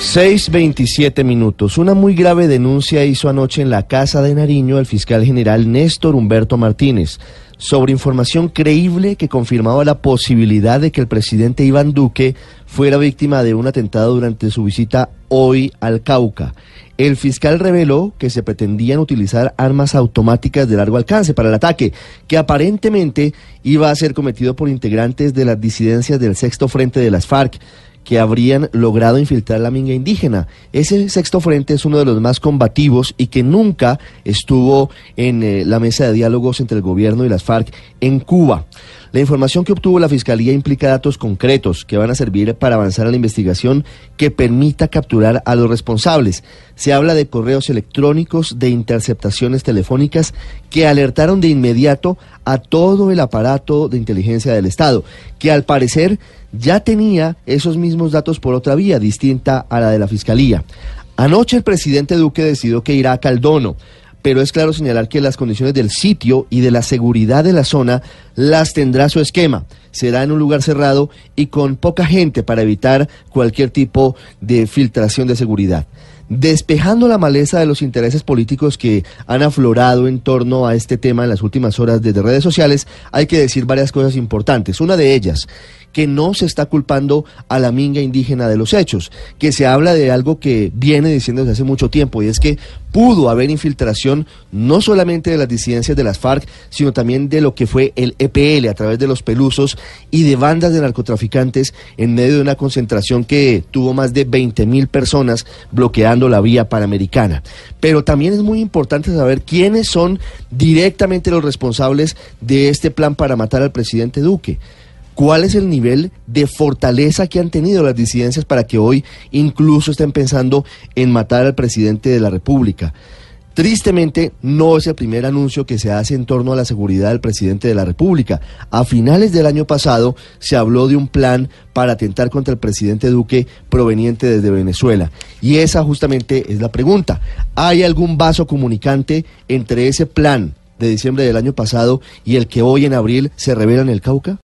6.27 minutos. Una muy grave denuncia hizo anoche en la Casa de Nariño el fiscal general Néstor Humberto Martínez sobre información creíble que confirmaba la posibilidad de que el presidente Iván Duque fuera víctima de un atentado durante su visita hoy al Cauca. El fiscal reveló que se pretendían utilizar armas automáticas de largo alcance para el ataque, que aparentemente iba a ser cometido por integrantes de las disidencias del sexto frente de las FARC que habrían logrado infiltrar la minga indígena. Ese sexto frente es uno de los más combativos y que nunca estuvo en eh, la mesa de diálogos entre el gobierno y las FARC en Cuba. La información que obtuvo la Fiscalía implica datos concretos que van a servir para avanzar a la investigación que permita capturar a los responsables. Se habla de correos electrónicos, de interceptaciones telefónicas que alertaron de inmediato a todo el aparato de inteligencia del Estado, que al parecer ya tenía esos mismos datos por otra vía distinta a la de la Fiscalía. Anoche el presidente Duque decidió que irá a Caldono pero es claro señalar que las condiciones del sitio y de la seguridad de la zona las tendrá su esquema. Será en un lugar cerrado y con poca gente para evitar cualquier tipo de filtración de seguridad. Despejando la maleza de los intereses políticos que han aflorado en torno a este tema en las últimas horas desde redes sociales, hay que decir varias cosas importantes. Una de ellas que no se está culpando a la minga indígena de los hechos, que se habla de algo que viene diciendo desde hace mucho tiempo, y es que pudo haber infiltración no solamente de las disidencias de las FARC, sino también de lo que fue el EPL a través de los pelusos y de bandas de narcotraficantes en medio de una concentración que tuvo más de 20 mil personas bloqueando la vía panamericana. Pero también es muy importante saber quiénes son directamente los responsables de este plan para matar al presidente Duque cuál es el nivel de fortaleza que han tenido las disidencias para que hoy incluso estén pensando en matar al presidente de la República. Tristemente, no es el primer anuncio que se hace en torno a la seguridad del presidente de la República. A finales del año pasado se habló de un plan para atentar contra el presidente Duque proveniente desde Venezuela. Y esa justamente es la pregunta. ¿Hay algún vaso comunicante entre ese plan de diciembre del año pasado y el que hoy en abril se revela en el Cauca?